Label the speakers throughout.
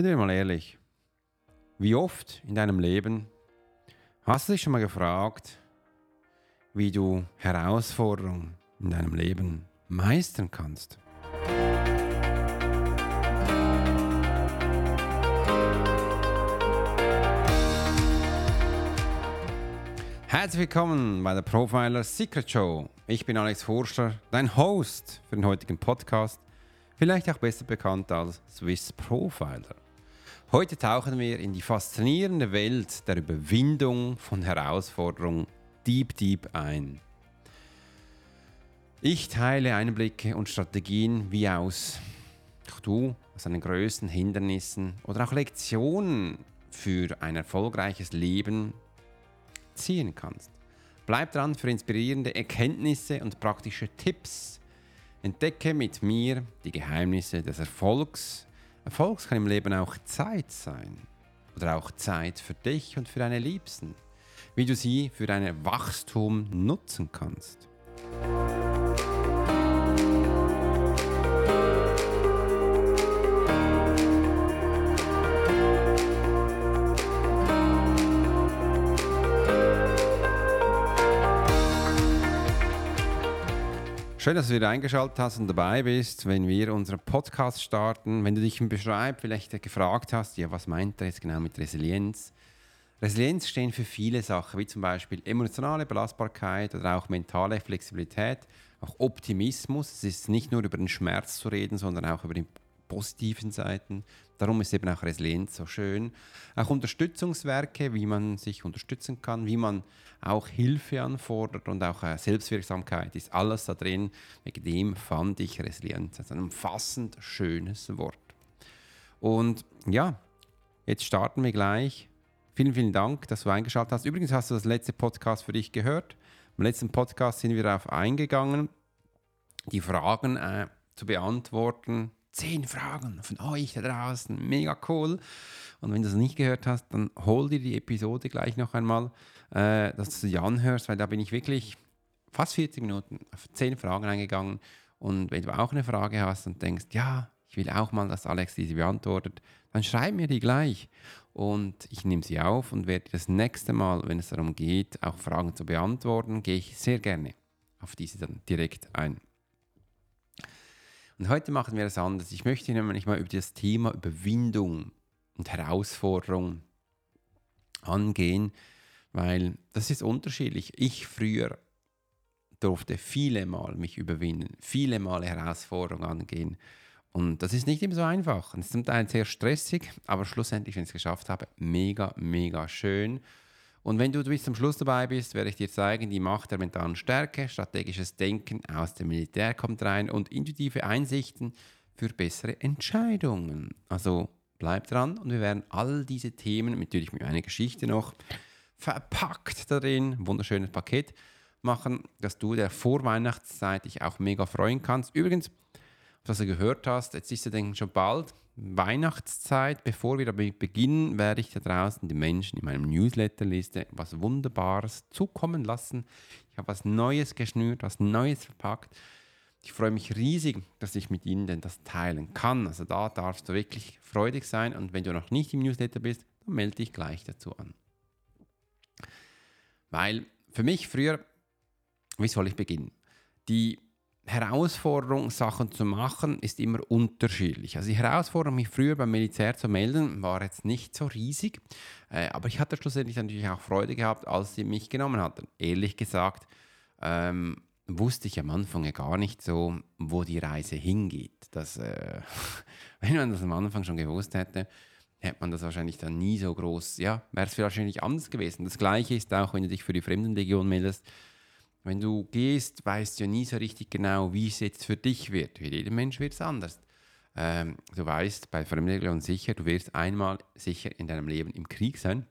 Speaker 1: Sind wir mal ehrlich, wie oft in deinem Leben hast du dich schon mal gefragt, wie du Herausforderungen in deinem Leben meistern kannst? Herzlich willkommen bei der Profiler Secret Show. Ich bin Alex Forster, dein Host für den heutigen Podcast, vielleicht auch besser bekannt als Swiss Profiler. Heute tauchen wir in die faszinierende Welt der Überwindung von Herausforderungen deep, deep ein. Ich teile Einblicke und Strategien, wie aus du aus deinen größten Hindernissen oder auch Lektionen für ein erfolgreiches Leben ziehen kannst. Bleib dran für inspirierende Erkenntnisse und praktische Tipps. Entdecke mit mir die Geheimnisse des Erfolgs Erfolg kann im Leben auch Zeit sein. Oder auch Zeit für dich und für deine Liebsten. Wie du sie für dein Wachstum nutzen kannst. Schön, dass du wieder eingeschaltet hast und dabei bist, wenn wir unseren Podcast starten. Wenn du dich im Beschreib vielleicht gefragt hast, ja, was meint er jetzt genau mit Resilienz? Resilienz stehen für viele Sachen, wie zum Beispiel emotionale Belastbarkeit oder auch mentale Flexibilität, auch Optimismus. Es ist nicht nur über den Schmerz zu reden, sondern auch über die positiven Seiten. Darum ist eben auch Resilienz so schön. Auch Unterstützungswerke, wie man sich unterstützen kann, wie man auch Hilfe anfordert und auch äh, Selbstwirksamkeit ist alles da drin. Wegen dem fand ich Resilienz als ein umfassend schönes Wort. Und ja, jetzt starten wir gleich. Vielen, vielen Dank, dass du eingeschaltet hast. Übrigens hast du das letzte Podcast für dich gehört. Im letzten Podcast sind wir darauf eingegangen, die Fragen äh, zu beantworten, zehn Fragen von euch da draußen. Mega cool. Und wenn du das nicht gehört hast, dann hol dir die Episode gleich noch einmal, äh, dass du sie anhörst, weil da bin ich wirklich fast 40 Minuten auf zehn Fragen eingegangen. Und wenn du auch eine Frage hast und denkst, ja, ich will auch mal, dass Alex diese beantwortet, dann schreib mir die gleich. Und ich nehme sie auf und werde das nächste Mal, wenn es darum geht, auch Fragen zu beantworten, gehe ich sehr gerne auf diese dann direkt ein. Und heute machen wir es anders. Ich möchte nämlich mal über das Thema Überwindung und Herausforderung angehen, weil das ist unterschiedlich. Ich früher durfte viele Mal mich überwinden, viele Mal Herausforderungen angehen. Und das ist nicht immer so einfach. Es ist zum Teil sehr stressig, aber schlussendlich, wenn ich es geschafft habe, mega, mega schön. Und wenn du bis zum Schluss dabei bist, werde ich dir zeigen, die Macht der mentalen Stärke, strategisches Denken aus dem Militär kommt rein und intuitive Einsichten für bessere Entscheidungen. Also bleib dran und wir werden all diese Themen, natürlich mit einer Geschichte noch, verpackt darin, wunderschönes Paket machen, dass du der Vorweihnachtszeit dich auch mega freuen kannst. Übrigens, was du gehört hast, jetzt ist ja dann schon bald Weihnachtszeit, bevor wir damit beginnen, werde ich da draußen die Menschen in meinem Newsletterliste was Wunderbares zukommen lassen. Ich habe was Neues geschnürt, was Neues verpackt. Ich freue mich riesig, dass ich mit Ihnen denn das teilen kann. Also da darfst du wirklich freudig sein und wenn du noch nicht im Newsletter bist, dann melde dich gleich dazu an. Weil für mich früher, wie soll ich beginnen? Die Herausforderung, Sachen zu machen, ist immer unterschiedlich. Also die Herausforderung, mich früher beim Militär zu melden, war jetzt nicht so riesig, äh, aber ich hatte schlussendlich natürlich auch Freude gehabt, als sie mich genommen hatten. Ehrlich gesagt ähm, wusste ich am Anfang ja gar nicht so, wo die Reise hingeht. Das, äh, wenn man das am Anfang schon gewusst hätte, hätte man das wahrscheinlich dann nie so groß, ja, wäre es wahrscheinlich anders gewesen. Das Gleiche ist auch, wenn du dich für die Fremdenlegion meldest, wenn du gehst, weißt du ja nie so richtig genau, wie es jetzt für dich wird. Für jeden Mensch wird es anders. Ähm, du weißt bei Fremdenlegion sicher, du wirst einmal sicher in deinem Leben im Krieg sein.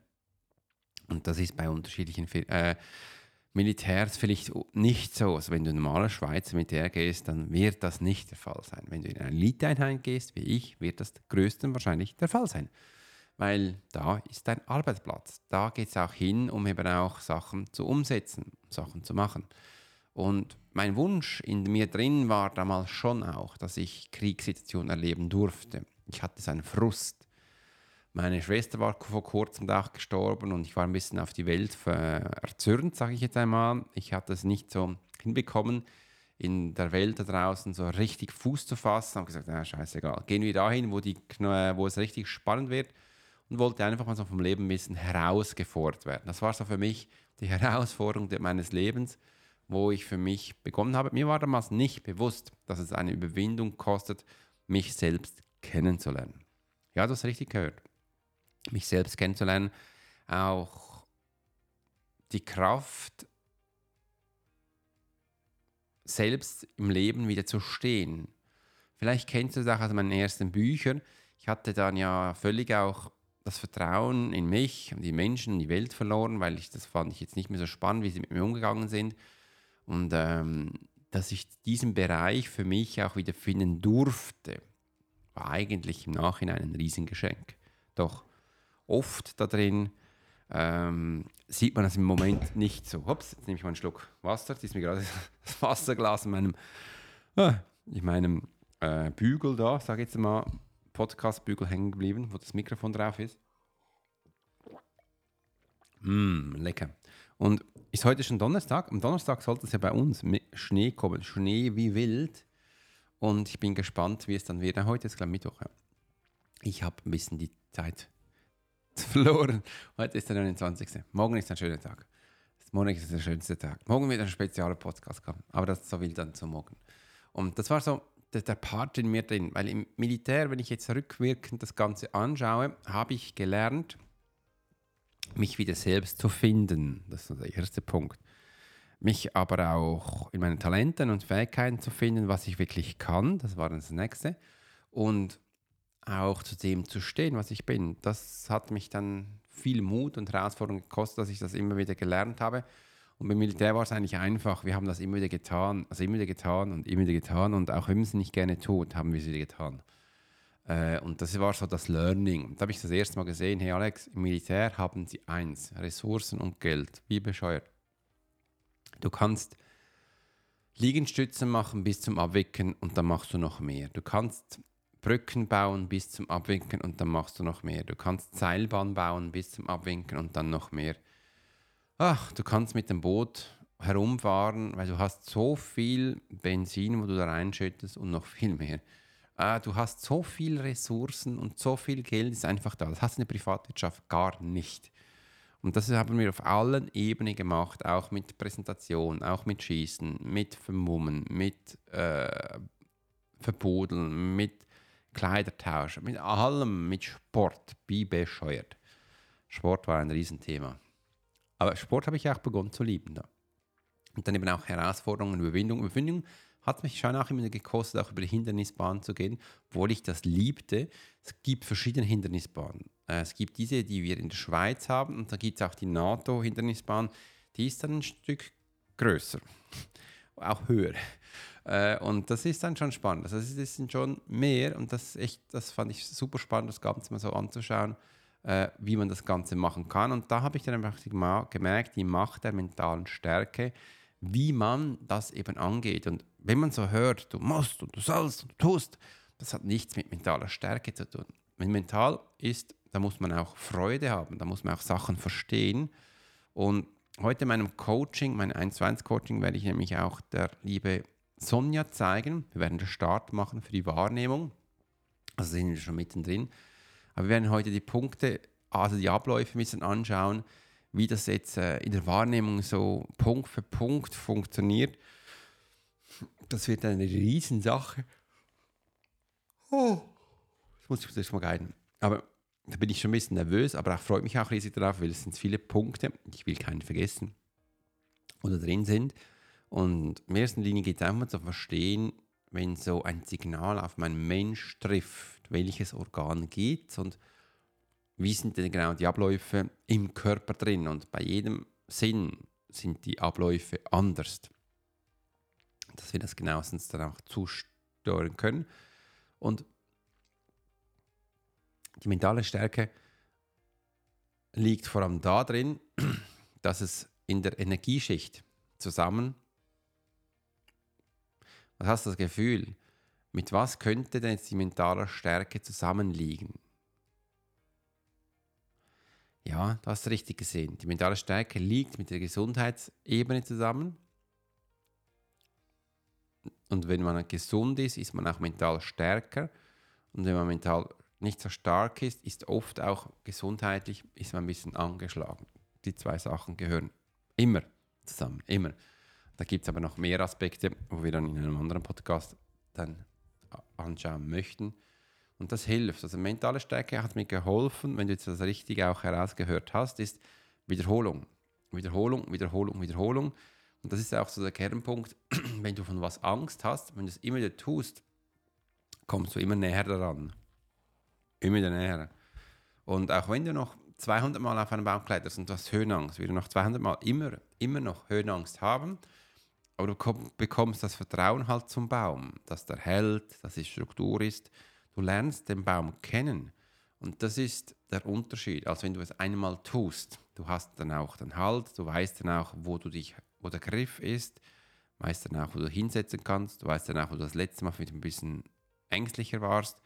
Speaker 1: Und das ist bei unterschiedlichen äh, Militärs vielleicht nicht so. Also wenn du normaler Schweizer Militär gehst, dann wird das nicht der Fall sein. Wenn du in eine Eliteeinheit gehst, wie ich, wird das größten wahrscheinlich der Fall sein weil da ist dein Arbeitsplatz. Da geht es auch hin, um eben auch Sachen zu umsetzen, Sachen zu machen. Und mein Wunsch in mir drin war damals schon auch, dass ich Kriegssituationen erleben durfte. Ich hatte so einen Frust. Meine Schwester war vor kurzem auch gestorben und ich war ein bisschen auf die Welt erzürnt, sage ich jetzt einmal. Ich hatte es nicht so hinbekommen, in der Welt da draußen so richtig Fuß zu fassen. Habe gesagt, na, scheißegal. Gehen wir dahin, wo, die, wo es richtig spannend wird und wollte einfach mal so vom Leben ein bisschen herausgefordert werden. Das war so für mich die Herausforderung meines Lebens, wo ich für mich begonnen habe. Mir war damals nicht bewusst, dass es eine Überwindung kostet, mich selbst kennenzulernen. Ja, du hast richtig gehört mich selbst kennenzulernen, auch die Kraft, selbst im Leben wieder zu stehen. Vielleicht kennst du das auch aus meinen ersten Büchern. Ich hatte dann ja völlig auch das Vertrauen in mich und die Menschen und die Welt verloren, weil ich das fand ich jetzt nicht mehr so spannend, wie sie mit mir umgegangen sind. Und ähm, dass ich diesen Bereich für mich auch wieder finden durfte, war eigentlich im Nachhinein ein Riesengeschenk. Doch oft da drin. Ähm, sieht man das im Moment nicht so. Ups, jetzt nehme ich mal einen Schluck Wasser. Jetzt ist mir gerade das Wasserglas in meinem, äh, in meinem äh, Bügel da, sage ich jetzt mal, Podcast-Bügel hängen geblieben, wo das Mikrofon drauf ist. Mm, lecker. Und ist heute schon Donnerstag? Am Donnerstag sollte es ja bei uns mit Schnee kommen. Schnee wie wild. Und ich bin gespannt, wie es dann wird. Heute ist, glaube ich, Mittwoch. Ja. Ich habe ein bisschen die Zeit verloren. Heute ist der 29. Morgen ist ein schöner Tag. Morgen ist der schönste Tag. Morgen wird ein spezieller Podcast kommen. Aber das so will dann zum Morgen. Und das war so der, der Part in mir drin. Weil im Militär, wenn ich jetzt rückwirkend das Ganze anschaue, habe ich gelernt, mich wieder selbst zu finden. Das ist der erste Punkt. Mich aber auch in meinen Talenten und Fähigkeiten zu finden, was ich wirklich kann. Das war das nächste. Und auch zu dem zu stehen, was ich bin. Das hat mich dann viel Mut und Herausforderung gekostet, dass ich das immer wieder gelernt habe. Und beim Militär war es eigentlich einfach. Wir haben das immer wieder getan, also immer wieder getan und immer wieder getan. Und auch wenn man es nicht gerne tut, haben wir es wieder getan. Äh, und das war so das Learning. Da habe ich das erste Mal gesehen, hey Alex, im Militär haben sie eins, Ressourcen und Geld. Wie bescheuert. Du kannst Liegenstützen machen bis zum Abwicken und dann machst du noch mehr. Du kannst Brücken bauen bis zum Abwinken und dann machst du noch mehr. Du kannst Seilbahn bauen bis zum Abwinken und dann noch mehr. Ach, du kannst mit dem Boot herumfahren, weil du hast so viel Benzin, wo du da reinschüttest und noch viel mehr. Ah, du hast so viele Ressourcen und so viel Geld ist einfach da. Das hast du in der Privatwirtschaft gar nicht. Und das haben wir auf allen Ebenen gemacht, auch mit Präsentation, auch mit Schießen, mit Vermummen, mit äh, Verbodeln, mit Kleider tauschen, mit allem, mit Sport, wie bescheuert. Sport war ein Riesenthema. Aber Sport habe ich auch begonnen zu lieben. Da. Und dann eben auch Herausforderungen, Überwindung. Überwindung hat mich schon auch immer gekostet, auch über die Hindernisbahn zu gehen, obwohl ich das liebte. Es gibt verschiedene Hindernisbahnen. Äh, es gibt diese, die wir in der Schweiz haben, und da gibt es auch die NATO-Hindernisbahn. Die ist dann ein Stück größer, auch höher. Äh, und das ist dann schon spannend. Also das sind schon mehr und das echt, das fand ich super spannend, das Ganze mal so anzuschauen, äh, wie man das Ganze machen kann. Und da habe ich dann einfach gemerkt, die Macht der mentalen Stärke, wie man das eben angeht. Und wenn man so hört, du musst und du sollst und du tust, das hat nichts mit mentaler Stärke zu tun. Wenn mental ist, da muss man auch Freude haben, da muss man auch Sachen verstehen. Und heute in meinem Coaching, mein 1-1-Coaching, werde ich nämlich auch der liebe Sonja zeigen. Wir werden den Start machen für die Wahrnehmung. Also sind wir schon mittendrin. Aber wir werden heute die Punkte, also die Abläufe ein bisschen anschauen, wie das jetzt äh, in der Wahrnehmung so Punkt für Punkt funktioniert. Das wird eine Riesensache. Oh. Das muss ich jetzt mal guiden. Aber da bin ich schon ein bisschen nervös, aber auch freut mich auch riesig darauf, weil es sind viele Punkte. Ich will keinen vergessen oder drin sind. Und in erster Linie geht es einfach zu verstehen, wenn so ein Signal auf meinen Mensch trifft, welches Organ geht und wie sind denn genau die Abläufe im Körper drin. Und bei jedem Sinn sind die Abläufe anders. Dass wir das genauestens dann auch zusteuern können. Und die mentale Stärke liegt vor allem darin, dass es in der Energieschicht zusammen was hast du das Gefühl? Mit was könnte denn jetzt die mentale Stärke zusammenliegen? Ja, du hast richtig gesehen. Die mentale Stärke liegt mit der Gesundheitsebene zusammen. Und wenn man gesund ist, ist man auch mental stärker. Und wenn man mental nicht so stark ist, ist oft auch gesundheitlich, ist man ein bisschen angeschlagen. Die zwei Sachen gehören immer zusammen, immer. Da gibt es aber noch mehr Aspekte, wo wir dann in einem anderen Podcast dann anschauen möchten. Und das hilft. Also mentale Stärke hat mir geholfen, wenn du jetzt das richtig auch herausgehört hast, ist Wiederholung. Wiederholung, Wiederholung, Wiederholung. Und das ist auch so der Kernpunkt, wenn du von was Angst hast, wenn du es immer wieder tust, kommst du immer näher daran. Immer wieder näher. Und auch wenn du noch 200 Mal auf einen Baum kletterst und du hast Höhenangst, wirst du noch 200 Mal immer, immer noch Höhenangst haben, aber du bekommst das Vertrauen halt zum Baum, dass der hält, dass es Struktur ist. Du lernst den Baum kennen. Und das ist der Unterschied, als wenn du es einmal tust. Du hast dann auch den Halt, du weißt dann auch, wo du dich, wo der Griff ist, weißt dann auch, wo du hinsetzen kannst, du weißt dann auch, wo du das letzte Mal ein bisschen ängstlicher warst.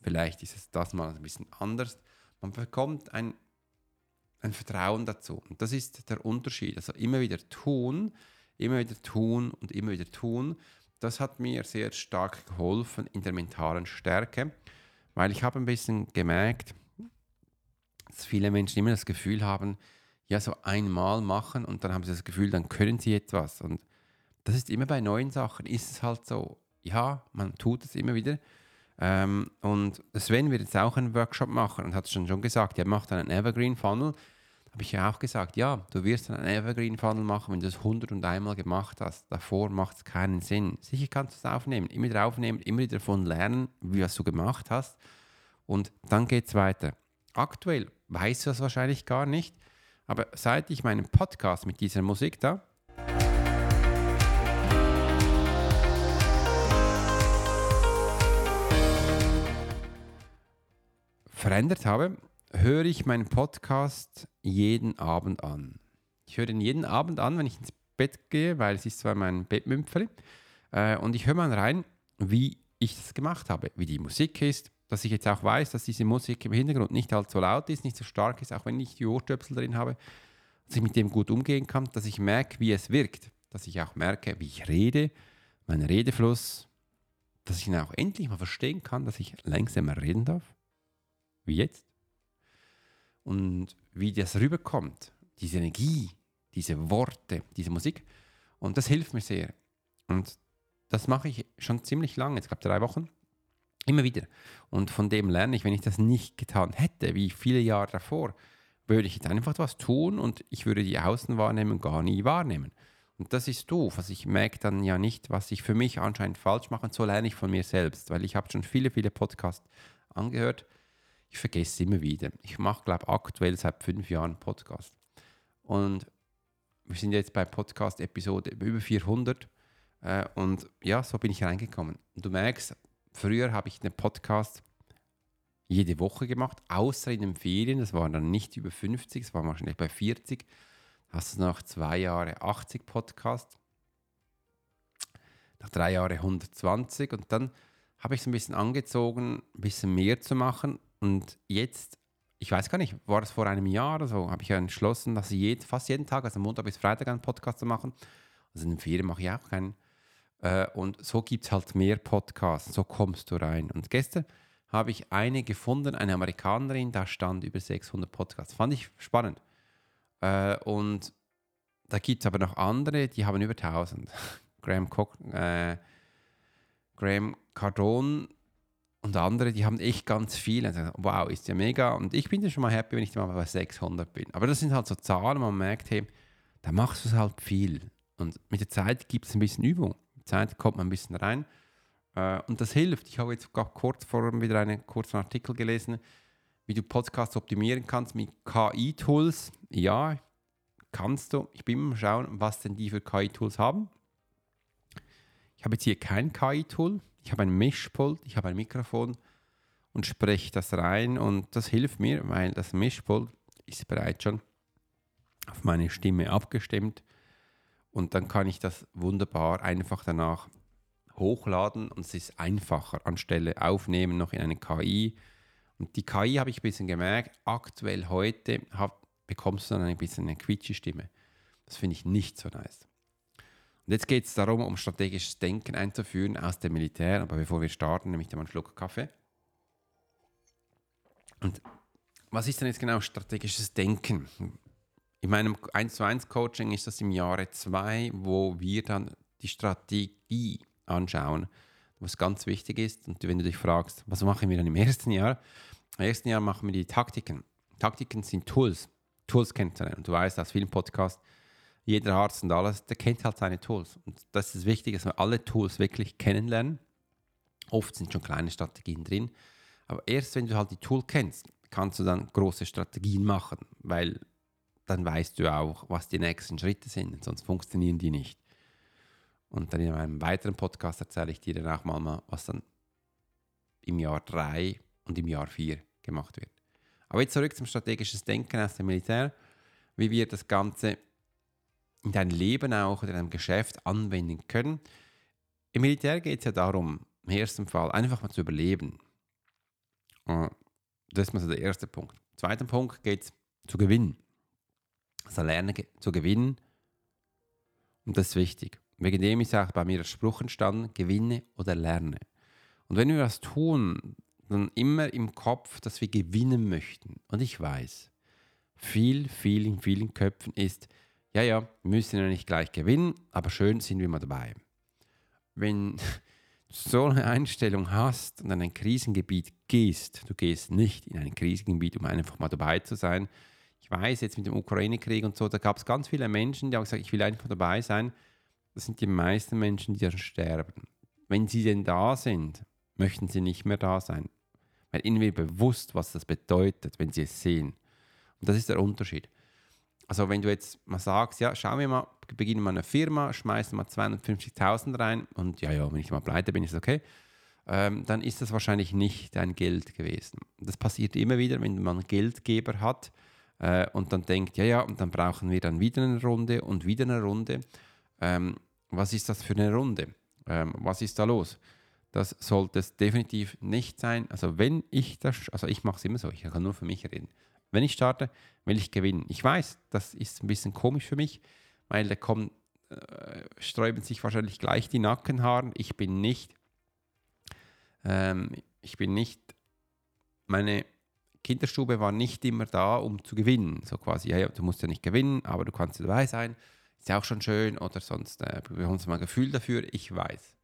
Speaker 1: Vielleicht ist es das mal ein bisschen anders. Man bekommt ein, ein Vertrauen dazu. Und das ist der Unterschied. Also immer wieder tun, immer wieder tun und immer wieder tun. Das hat mir sehr stark geholfen in der mentalen Stärke, weil ich habe ein bisschen gemerkt, dass viele Menschen immer das Gefühl haben, ja, so einmal machen und dann haben sie das Gefühl, dann können sie etwas. Und das ist immer bei neuen Sachen, ist es halt so, ja, man tut es immer wieder. Ähm, und Sven wird jetzt auch einen Workshop machen und hat es schon, schon gesagt, er macht einen Evergreen Funnel habe ich ja auch gesagt, ja, du wirst einen Evergreen Funnel machen, wenn du es 101 Mal gemacht hast. Davor macht es keinen Sinn. Sicher kannst du es aufnehmen, immer wieder aufnehmen, immer wieder davon lernen, wie was du gemacht hast. Und dann geht es weiter. Aktuell weißt du das wahrscheinlich gar nicht, aber seit ich meinen Podcast mit dieser Musik da verändert habe, höre ich meinen Podcast jeden Abend an. Ich höre ihn jeden Abend an, wenn ich ins Bett gehe, weil es ist zwar mein Bettmümpfeli. Äh, und ich höre mal rein, wie ich das gemacht habe, wie die Musik ist, dass ich jetzt auch weiß, dass diese Musik im Hintergrund nicht allzu laut ist, nicht so stark ist, auch wenn ich die Ohrstöpsel drin habe, dass ich mit dem gut umgehen kann, dass ich merke, wie es wirkt, dass ich auch merke, wie ich rede, mein Redefluss, dass ich ihn auch endlich mal verstehen kann, dass ich langsamer reden darf, wie jetzt und wie das rüberkommt, diese Energie, diese Worte, diese Musik. Und das hilft mir sehr. Und das mache ich schon ziemlich lange, jetzt glaube drei Wochen, immer wieder. Und von dem lerne ich, wenn ich das nicht getan hätte, wie viele Jahre davor, würde ich jetzt einfach was tun und ich würde die Außenwahrnehmung gar nie wahrnehmen. Und das ist doof. Also ich merke dann ja nicht, was ich für mich anscheinend falsch mache. Und so lerne ich von mir selbst, weil ich habe schon viele, viele Podcasts angehört ich vergesse es immer wieder. Ich mache, glaube ich, aktuell seit fünf Jahren Podcast. Und wir sind jetzt bei Podcast-Episode über 400. Äh, und ja, so bin ich reingekommen. Und du merkst, früher habe ich einen Podcast jede Woche gemacht, außer in den Ferien. Das waren dann nicht über 50, das war wahrscheinlich bei 40. Hast du nach zwei Jahren 80 Podcasts, nach drei Jahren 120 und dann habe ich es ein bisschen angezogen, ein bisschen mehr zu machen und jetzt, ich weiß gar nicht, war das vor einem Jahr oder so, habe ich ja entschlossen, dass ich jed, fast jeden Tag, also Montag bis Freitag, einen Podcast zu machen. Also in den Ferien mache ich auch keinen. Äh, und so gibt es halt mehr Podcasts, so kommst du rein. Und gestern habe ich eine gefunden, eine Amerikanerin, da stand über 600 Podcasts. Fand ich spannend. Äh, und da gibt es aber noch andere, die haben über 1000. Graham, Cock, äh, Graham Cardone und andere, die haben echt ganz viele. Also, wow, ist ja mega. Und ich bin ja schon mal happy, wenn ich mal bei 600 bin. Aber das sind halt so Zahlen, man merkt, hey, da machst du es halt viel. Und mit der Zeit gibt es ein bisschen Übung. Mit der Zeit kommt man ein bisschen rein. Äh, und das hilft. Ich habe jetzt gerade kurz vorhin wieder einen kurzen Artikel gelesen, wie du Podcasts optimieren kannst mit KI-Tools. Ja, kannst du. Ich bin mal schauen, was denn die für KI-Tools haben. Ich habe jetzt hier kein KI-Tool. Ich habe ein Mischpult, ich habe ein Mikrofon und spreche das rein und das hilft mir, weil das Mischpult ist bereits schon auf meine Stimme abgestimmt und dann kann ich das wunderbar einfach danach hochladen und es ist einfacher anstelle aufnehmen noch in eine KI. Und die KI habe ich ein bisschen gemerkt, aktuell heute hat bekommst du dann ein bisschen eine quietsche Stimme. Das finde ich nicht so nice. Und jetzt geht es darum, um strategisches Denken einzuführen aus dem Militär. Aber bevor wir starten, nehme ich da mal einen Schluck Kaffee. Und was ist denn jetzt genau strategisches Denken? In meinem 1 zu 1 Coaching ist das im Jahre 2, wo wir dann die Strategie anschauen, was ganz wichtig ist. Und wenn du dich fragst, was machen wir dann im ersten Jahr? Im ersten Jahr machen wir die Taktiken. Taktiken sind Tools. Tools kennenzulernen. Und du weißt aus vielen Podcasts, jeder Arzt und alles, der kennt halt seine Tools. Und das ist wichtig, dass wir alle Tools wirklich kennenlernen. Oft sind schon kleine Strategien drin. Aber erst wenn du halt die Tool kennst, kannst du dann große Strategien machen, weil dann weißt du auch, was die nächsten Schritte sind, sonst funktionieren die nicht. Und dann in einem weiteren Podcast erzähle ich dir dann auch mal, was dann im Jahr 3 und im Jahr 4 gemacht wird. Aber jetzt zurück zum strategischen Denken aus dem Militär, wie wir das Ganze in dein Leben auch oder in deinem Geschäft anwenden können. Im Militär geht es ja darum, im ersten Fall einfach mal zu überleben. Das ist mal so der erste Punkt. Im zweiten Punkt geht es zu gewinnen. Also lernen zu gewinnen. Und das ist wichtig. Wegen dem ist auch bei mir der Spruch entstanden, gewinne oder lerne. Und wenn wir was tun, dann immer im Kopf, dass wir gewinnen möchten. Und ich weiß, viel, viel in vielen Köpfen ist, ja, ja, wir müssen ja nicht gleich gewinnen, aber schön sind wir mal dabei. Wenn du so eine Einstellung hast und an ein Krisengebiet gehst, du gehst nicht in ein Krisengebiet, um einfach mal dabei zu sein. Ich weiß jetzt mit dem Ukraine-Krieg und so, da gab es ganz viele Menschen, die haben gesagt, ich will einfach dabei sein. Das sind die meisten Menschen, die dann sterben. Wenn sie denn da sind, möchten sie nicht mehr da sein. Weil ihnen wird bewusst, was das bedeutet, wenn sie es sehen. Und das ist der Unterschied. Also wenn du jetzt mal sagst, ja, schauen wir mal, beginnen wir eine Firma, schmeißen mal 250.000 rein und ja, ja, wenn ich mal pleite bin, ist es okay, ähm, dann ist das wahrscheinlich nicht dein Geld gewesen. Das passiert immer wieder, wenn man Geldgeber hat äh, und dann denkt, ja, ja, und dann brauchen wir dann wieder eine Runde und wieder eine Runde. Ähm, was ist das für eine Runde? Ähm, was ist da los? Das sollte es definitiv nicht sein. Also wenn ich das, also ich mache es immer so, ich kann nur für mich reden. Wenn ich starte, will ich gewinnen. Ich weiß, das ist ein bisschen komisch für mich, weil da kommen, äh, sträuben sich wahrscheinlich gleich die Nackenhaaren. Ich bin nicht, ähm, ich bin nicht, meine Kinderstube war nicht immer da, um zu gewinnen. So quasi, ja, ja, du musst ja nicht gewinnen, aber du kannst dabei sein. Ist ja auch schon schön oder sonst äh, wir haben mal ein Gefühl dafür, ich weiß.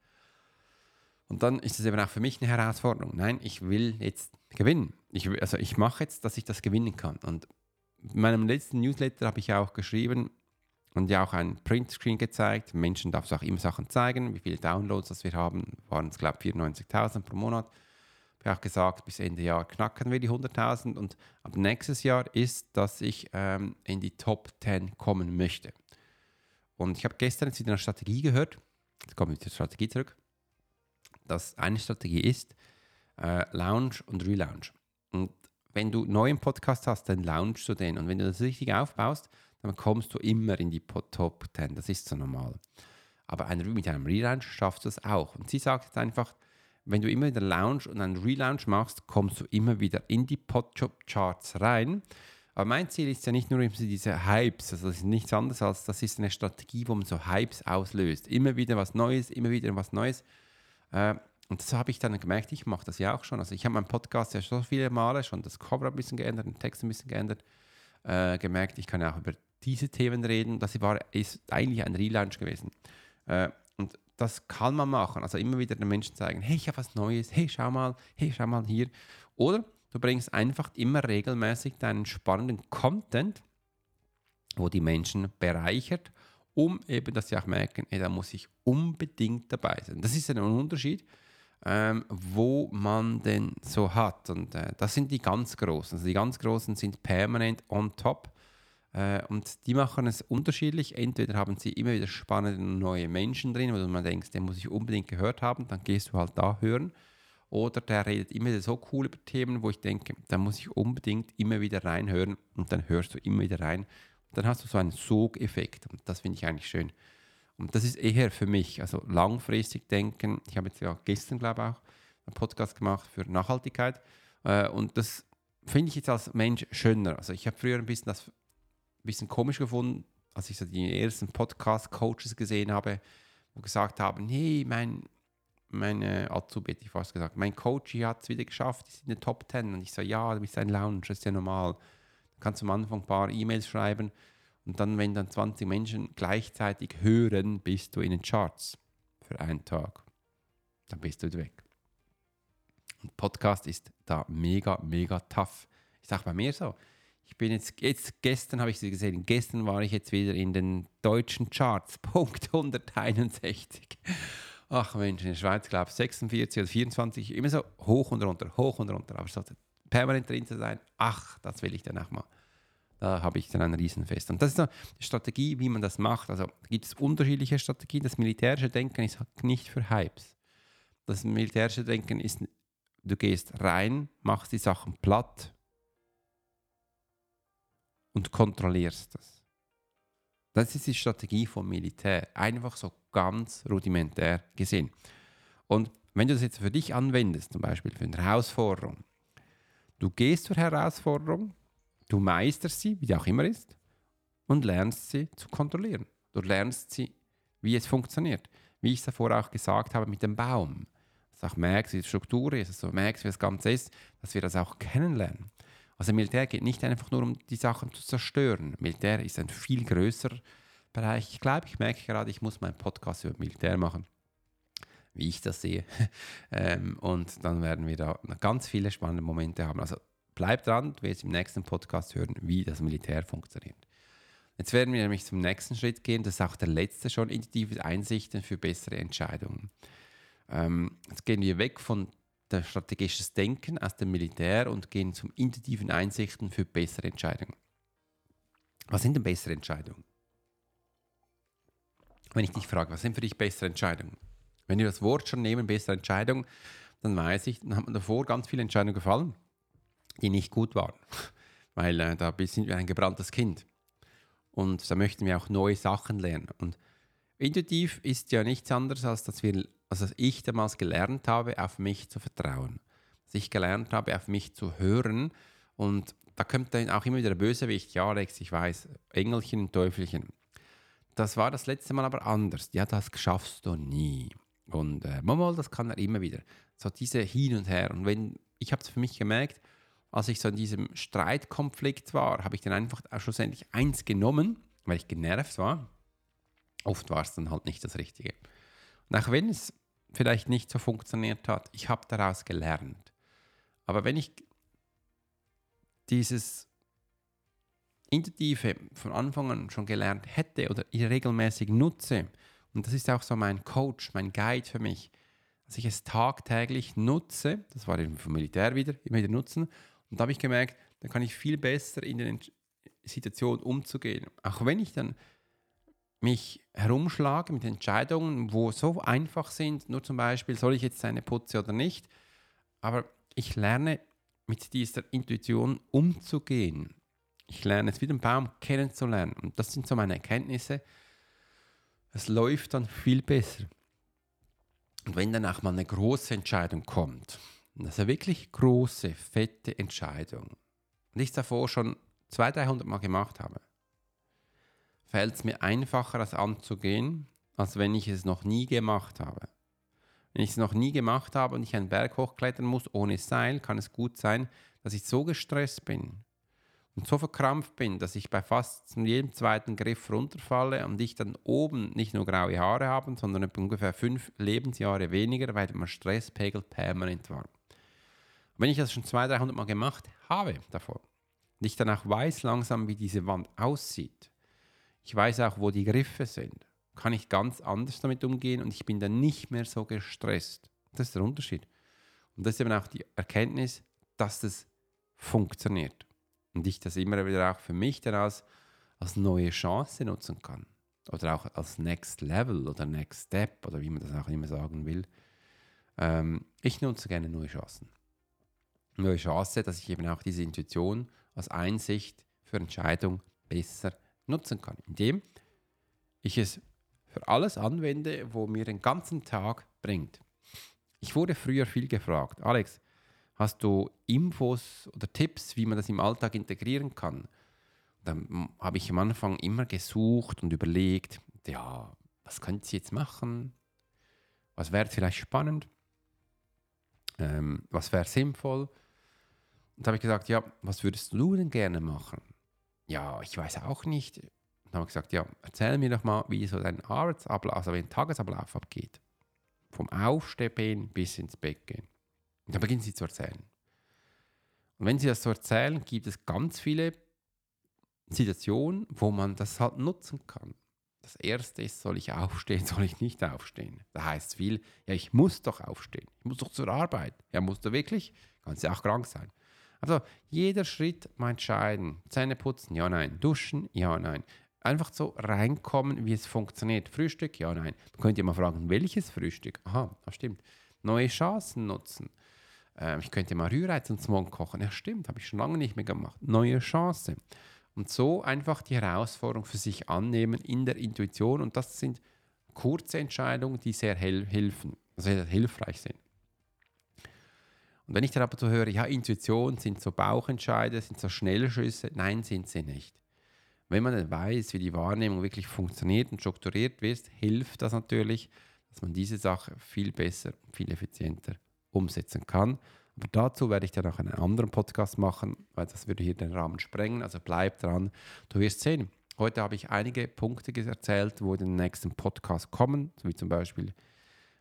Speaker 1: Und dann ist es eben auch für mich eine Herausforderung. Nein, ich will jetzt gewinnen. Ich, also ich mache jetzt, dass ich das gewinnen kann. Und in meinem letzten Newsletter habe ich auch geschrieben und ja auch ein Printscreen gezeigt. Menschen darf es auch immer Sachen zeigen, wie viele Downloads das wir haben. Waren es, glaube ich, 94.000 pro Monat. Ich habe auch gesagt, bis Ende Jahr knacken wir die 100.000 und ab nächstes Jahr ist, dass ich ähm, in die Top 10 kommen möchte. Und ich habe gestern jetzt wieder eine Strategie gehört. Jetzt komme ich zur Strategie zurück dass eine Strategie ist äh, Launch und Relaunch. Und wenn du neu im Podcast hast, dann launchst du den. Und wenn du das richtig aufbaust, dann kommst du immer in die Top 10. Das ist so normal. Aber mit einem Relaunch schaffst du es auch. Und sie sagt jetzt einfach, wenn du immer wieder Launch und einen Relaunch machst, kommst du immer wieder in die Podjob-Charts rein. Aber mein Ziel ist ja nicht nur diese Hypes, also das ist nichts anderes als, das ist eine Strategie, wo man so Hypes auslöst. Immer wieder was Neues, immer wieder was Neues. Äh, und das habe ich dann gemerkt, ich mache das ja auch schon. Also ich habe meinen Podcast ja so viele Male schon das Cover ein bisschen geändert, den Text ein bisschen geändert, äh, gemerkt, ich kann ja auch über diese Themen reden. Das war, ist eigentlich ein Relaunch gewesen. Äh, und das kann man machen. Also immer wieder den Menschen zeigen, hey, ich habe was Neues, hey, schau mal, hey, schau mal hier. Oder du bringst einfach immer regelmäßig deinen spannenden Content, wo die Menschen bereichert um eben, dass sie auch merken, ey, da muss ich unbedingt dabei sein. Das ist ein Unterschied, ähm, wo man denn so hat. Und äh, das sind die ganz Großen. Also die ganz Großen sind permanent on top. Äh, und die machen es unterschiedlich. Entweder haben sie immer wieder spannende neue Menschen drin, wo man denkt, den muss ich unbedingt gehört haben, dann gehst du halt da hören. Oder der redet immer wieder so cool über Themen, wo ich denke, da muss ich unbedingt immer wieder reinhören und dann hörst du immer wieder rein dann hast du so einen Sogeffekt und das finde ich eigentlich schön. Und das ist eher für mich, also langfristig denken. Ich habe jetzt ja gestern, glaube ich, auch einen Podcast gemacht für Nachhaltigkeit äh, und das finde ich jetzt als Mensch schöner. Also ich habe früher ein bisschen das ein bisschen komisch gefunden, als ich so die ersten Podcast-Coaches gesehen habe, wo gesagt haben, hey, mein, meine Azubi, hätte ich fast gesagt, mein Coach hat es wieder geschafft, ist in den Top 10. Und ich so, ja, du bist ein Lounge, das ist ja normal. Du kannst am Anfang ein paar E-Mails schreiben und dann, wenn dann 20 Menschen gleichzeitig hören, bist du in den Charts für einen Tag. Dann bist du weg. Und Podcast ist da mega, mega tough. Ich sage bei mir so, ich bin jetzt, jetzt gestern habe ich sie gesehen, gestern war ich jetzt wieder in den deutschen Charts, Punkt 161. Ach Mensch, in der Schweiz glaube ich 46 oder 24, immer so hoch und runter, hoch und runter. Aber so permanent drin zu sein, ach, das will ich dann auch mal. Da habe ich dann ein Riesenfest. Und das ist die Strategie, wie man das macht. Also gibt es unterschiedliche Strategien. Das militärische Denken ist nicht für Hypes. Das militärische Denken ist, du gehst rein, machst die Sachen platt und kontrollierst das. Das ist die Strategie vom Militär. Einfach so ganz rudimentär gesehen. Und wenn du das jetzt für dich anwendest, zum Beispiel für eine Herausforderung, du gehst zur Herausforderung, du meisterst sie, wie die auch immer ist, und lernst sie zu kontrollieren. Du lernst sie, wie es funktioniert. Wie ich es davor auch gesagt habe mit dem Baum. Dass du auch merkst, wie die Struktur ist, dass du merkst, wie das Ganze ist, dass wir das auch kennenlernen. Also Militär geht nicht einfach nur um die Sachen zu zerstören. Militär ist ein viel größerer Bereich. Ich glaube, ich merke gerade, ich muss meinen Podcast über Militär machen, wie ich das sehe. ähm, und dann werden wir da ganz viele spannende Momente haben. Also bleib dran, du wirst im nächsten Podcast hören, wie das Militär funktioniert. Jetzt werden wir nämlich zum nächsten Schritt gehen, das ist auch der letzte schon, intensive Einsichten für bessere Entscheidungen. Ähm, jetzt gehen wir weg von der strategisches Denken aus dem Militär und gehen zum intuitiven Einsichten für bessere Entscheidungen. Was sind denn bessere Entscheidungen? Wenn ich dich frage, was sind für dich bessere Entscheidungen? Wenn wir das Wort schon nehmen, bessere Entscheidungen, dann weiß ich, dann hat man davor ganz viele Entscheidungen gefallen, die nicht gut waren. Weil äh, da sind wir ein gebranntes Kind. Und da möchten wir auch neue Sachen lernen. Und intuitiv ist ja nichts anderes, als dass wir also dass ich damals gelernt habe, auf mich zu vertrauen. Dass ich gelernt habe, auf mich zu hören. Und da kommt dann auch immer wieder der Bösewicht. Ja, Alex, ich weiß, Engelchen Teufelchen. Das war das letzte Mal aber anders. Ja, das schaffst du nie. Und äh, mal, das kann er immer wieder. So diese Hin und Her. Und wenn, ich habe es für mich gemerkt, als ich so in diesem Streitkonflikt war, habe ich dann einfach schlussendlich eins genommen, weil ich genervt war. Oft war es dann halt nicht das Richtige. Und auch wenn es vielleicht nicht so funktioniert hat. Ich habe daraus gelernt. Aber wenn ich dieses Intuitive von Anfang an schon gelernt hätte oder regelmäßig nutze, und das ist auch so mein Coach, mein Guide für mich, dass ich es tagtäglich nutze, das war eben vom Militär wieder, immer wieder nutzen, und da habe ich gemerkt, dann kann ich viel besser in den Situationen umzugehen. Auch wenn ich dann mich herumschlage mit Entscheidungen, wo so einfach sind, nur zum Beispiel, soll ich jetzt eine putze oder nicht, aber ich lerne mit dieser Intuition umzugehen. Ich lerne es wie den Baum kennenzulernen und das sind so meine Erkenntnisse. Es läuft dann viel besser. Und wenn dann auch mal eine große Entscheidung kommt, also wirklich große, fette Entscheidung, und ich davor schon 200, 300 Mal gemacht habe, fällt es mir einfacher, das anzugehen, als wenn ich es noch nie gemacht habe. Wenn ich es noch nie gemacht habe und ich einen Berg hochklettern muss ohne Seil, kann es gut sein, dass ich so gestresst bin und so verkrampft bin, dass ich bei fast jedem zweiten Griff runterfalle und ich dann oben nicht nur graue Haare habe, sondern ungefähr fünf Lebensjahre weniger, weil mein Stresspegel permanent war. Und wenn ich das schon 200, 300 Mal gemacht habe davor und ich dann auch weiß langsam, wie diese Wand aussieht, ich weiß auch, wo die Griffe sind. Kann ich ganz anders damit umgehen und ich bin dann nicht mehr so gestresst. Das ist der Unterschied. Und das ist eben auch die Erkenntnis, dass das funktioniert. Und ich das immer wieder auch für mich dann als, als neue Chance nutzen kann. Oder auch als Next Level oder Next Step oder wie man das auch immer sagen will. Ähm, ich nutze gerne neue Chancen. Neue Chance, dass ich eben auch diese Intuition als Einsicht für Entscheidung besser nutzen kann, indem ich es für alles anwende, wo mir den ganzen Tag bringt. Ich wurde früher viel gefragt, Alex, hast du Infos oder Tipps, wie man das im Alltag integrieren kann? dann habe ich am Anfang immer gesucht und überlegt, ja, was könnte sie jetzt machen? Was wäre vielleicht spannend? Ähm, was wäre sinnvoll? Und habe ich gesagt, ja, was würdest du denn gerne machen? Ja, ich weiß auch nicht. Und habe ich gesagt, ja, erzähl mir doch mal, wie so dein Arbeitsablauf, also wie ein Tagesablauf abgeht. Vom Aufstehen bis ins Bett gehen. Und dann beginnt sie zu erzählen. Und wenn sie das so erzählen, gibt es ganz viele Situationen, wo man das halt nutzen kann. Das erste ist, soll ich aufstehen, soll ich nicht aufstehen? Da heißt viel, ja, ich muss doch aufstehen. Ich muss doch zur Arbeit. Ja, musst du wirklich? Kannst ja auch krank sein. Also jeder Schritt mal entscheiden. Zähne putzen, ja, nein. Duschen, ja, nein. Einfach so reinkommen, wie es funktioniert. Frühstück, ja, nein. Man könnte ja mal fragen, welches Frühstück? Aha, das stimmt. Neue Chancen nutzen. Ähm, ich könnte mal Rührei zum Morgen kochen. Ja, stimmt, habe ich schon lange nicht mehr gemacht. Neue Chance. Und so einfach die Herausforderung für sich annehmen in der Intuition. Und das sind kurze Entscheidungen, die sehr helfen, sehr hilfreich sind. Und wenn ich dann aber so höre, ja, Intuition sind so Bauchentscheide, sind so Schnellschüsse, nein, sind sie nicht. Wenn man dann weiß, wie die Wahrnehmung wirklich funktioniert und strukturiert wird, hilft das natürlich, dass man diese Sache viel besser, viel effizienter umsetzen kann. Aber dazu werde ich dann auch einen anderen Podcast machen, weil das würde hier den Rahmen sprengen. Also bleib dran, du wirst sehen. Heute habe ich einige Punkte erzählt, wo in den nächsten Podcast kommen, wie zum Beispiel,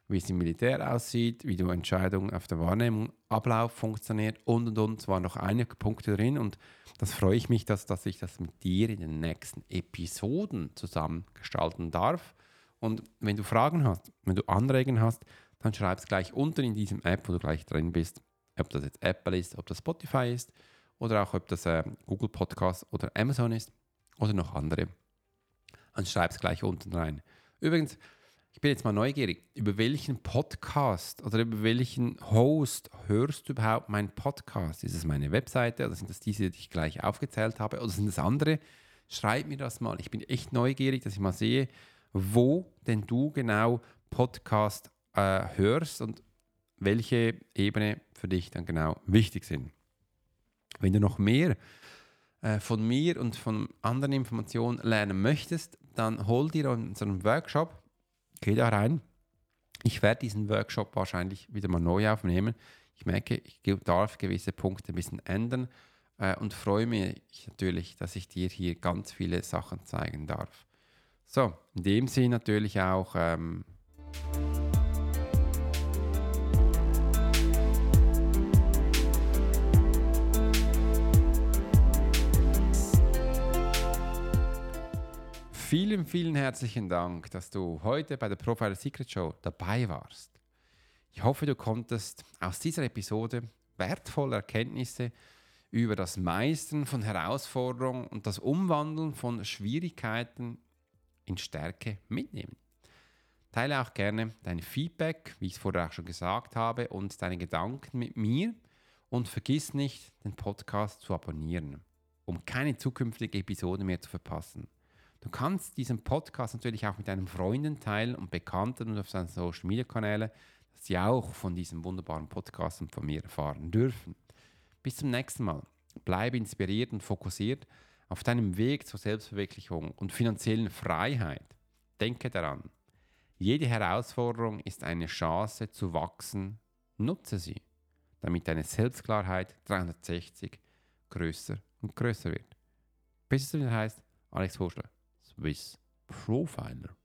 Speaker 1: wie es im Militär aussieht, wie die Entscheidung auf der Wahrnehmung, Ablauf funktioniert und und und. Es waren noch einige Punkte drin und das freue ich mich, dass, dass ich das mit dir in den nächsten Episoden zusammen gestalten darf. Und wenn du Fragen hast, wenn du Anregungen hast, dann schreib es gleich unten in diesem App, wo du gleich drin bist ob das jetzt Apple ist, ob das Spotify ist oder auch ob das äh, Google Podcast oder Amazon ist oder noch andere. Dann schreib es gleich unten rein. Übrigens, ich bin jetzt mal neugierig, über welchen Podcast oder über welchen Host hörst du überhaupt meinen Podcast? Ist es meine Webseite oder sind das diese, die ich gleich aufgezählt habe oder sind es andere? Schreib mir das mal. Ich bin echt neugierig, dass ich mal sehe, wo denn du genau Podcast äh, hörst und welche Ebene für dich dann genau wichtig sind. Wenn du noch mehr äh, von mir und von anderen Informationen lernen möchtest, dann hol dir unseren Workshop, geh da rein. Ich werde diesen Workshop wahrscheinlich wieder mal neu aufnehmen. Ich merke, ich darf gewisse Punkte ein bisschen ändern äh, und freue mich natürlich, dass ich dir hier ganz viele Sachen zeigen darf. So, in dem Sinne natürlich auch. Ähm, Vielen, vielen herzlichen Dank, dass du heute bei der Profiler Secret Show dabei warst. Ich hoffe, du konntest aus dieser Episode wertvolle Erkenntnisse über das Meistern von Herausforderungen und das Umwandeln von Schwierigkeiten in Stärke mitnehmen. Teile auch gerne dein Feedback, wie ich es vorher auch schon gesagt habe, und deine Gedanken mit mir und vergiss nicht, den Podcast zu abonnieren, um keine zukünftige Episode mehr zu verpassen. Du kannst diesen Podcast natürlich auch mit deinen Freunden teilen und Bekannten und auf seinen Social Media Kanälen, dass sie auch von diesem wunderbaren Podcast und von mir erfahren dürfen. Bis zum nächsten Mal. Bleibe inspiriert und fokussiert auf deinem Weg zur Selbstverwirklichung und finanziellen Freiheit. Denke daran, jede Herausforderung ist eine Chance zu wachsen. Nutze sie, damit deine Selbstklarheit 360 größer und größer wird. Bis es wieder heißt, Alex Horschler. Swiss Profiler.